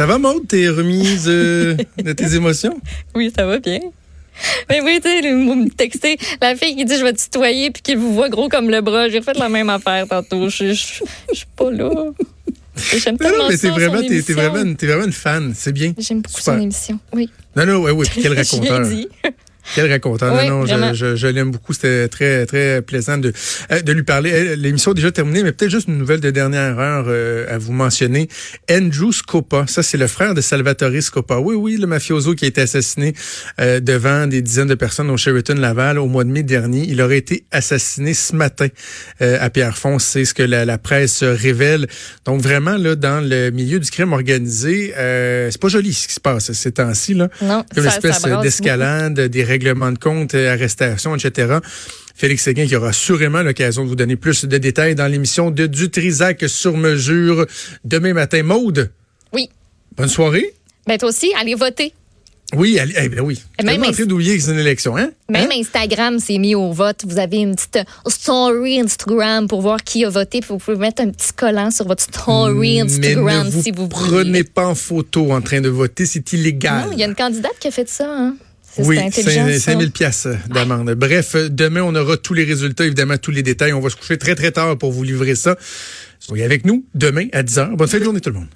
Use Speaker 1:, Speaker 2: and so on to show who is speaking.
Speaker 1: Ça va, Maude, t'es remise euh, de tes émotions?
Speaker 2: Oui, ça va bien. Mais oui, tu sais, vous me textez la fille qui dit je vais te tutoyer puis qui vous voit gros comme le bras. J'ai refait la même affaire tantôt. Je suis pas là. J'aime
Speaker 1: Non,
Speaker 2: tellement
Speaker 1: non, mais
Speaker 2: ça,
Speaker 1: t'es vraiment, t'es, vraiment, une- t'es vraiment une fan, c'est bien.
Speaker 2: J'aime beaucoup
Speaker 1: Super.
Speaker 2: son émission. Oui.
Speaker 1: Non, non, ouais, ouais, puis quel raconteur.
Speaker 2: dit.
Speaker 1: Quel raconteur.
Speaker 2: Oui,
Speaker 1: non, non, je,
Speaker 2: vraiment.
Speaker 1: je, je l'aime beaucoup. C'était très, très plaisant de, euh, de lui parler. Euh, L'émission est déjà terminée, mais peut-être juste une nouvelle de dernière heure euh, à vous mentionner. Andrew Scopa, ça c'est le frère de Salvatore Scopa. Oui, oui, le mafioso qui a été assassiné euh, devant des dizaines de personnes au Sheraton Laval au mois de mai dernier. Il aurait été assassiné ce matin euh, à Pierrefonds. C'est ce que la, la presse révèle. Donc vraiment, là, dans le milieu du crime organisé, euh, c'est pas joli ce qui se passe ces temps-ci. Là
Speaker 2: Non,
Speaker 1: comme une
Speaker 2: ça-
Speaker 1: espèce
Speaker 2: ça brasse
Speaker 1: d'escalade, des règlements de compte, euh, arrestations, etc. Félix Séguin qui aura sûrement l'occasion de vous donner plus de détails dans l'émission de Dutrisac sur mesure demain matin. Maude,
Speaker 2: Oui.
Speaker 1: bonne soirée.
Speaker 2: Ben toi aussi, allez voter.
Speaker 1: Oui, allez, eh ben oui.
Speaker 2: Même
Speaker 1: en train d'oublier que c'est une élection, hein?
Speaker 2: Même
Speaker 1: Hein?
Speaker 2: Instagram s'est mis au vote. Vous avez une petite euh, story Instagram pour voir qui a voté. Puis vous pouvez mettre un petit collant sur votre story Instagram
Speaker 1: Mais ne vous
Speaker 2: si vous
Speaker 1: prenez
Speaker 2: voulez.
Speaker 1: pas en photo en train de voter, c'est illégal.
Speaker 2: Non, il y a une candidate qui a fait ça. Hein?
Speaker 1: Oui,
Speaker 2: c'est intelligent. ça?
Speaker 1: 5000 pièces d'amende. Bref, euh, demain, on aura tous les résultats, évidemment, tous les détails. On va se coucher très, très tard pour vous livrer ça. Soyez avec nous demain à 10h. Bonne fin de journée, tout le monde.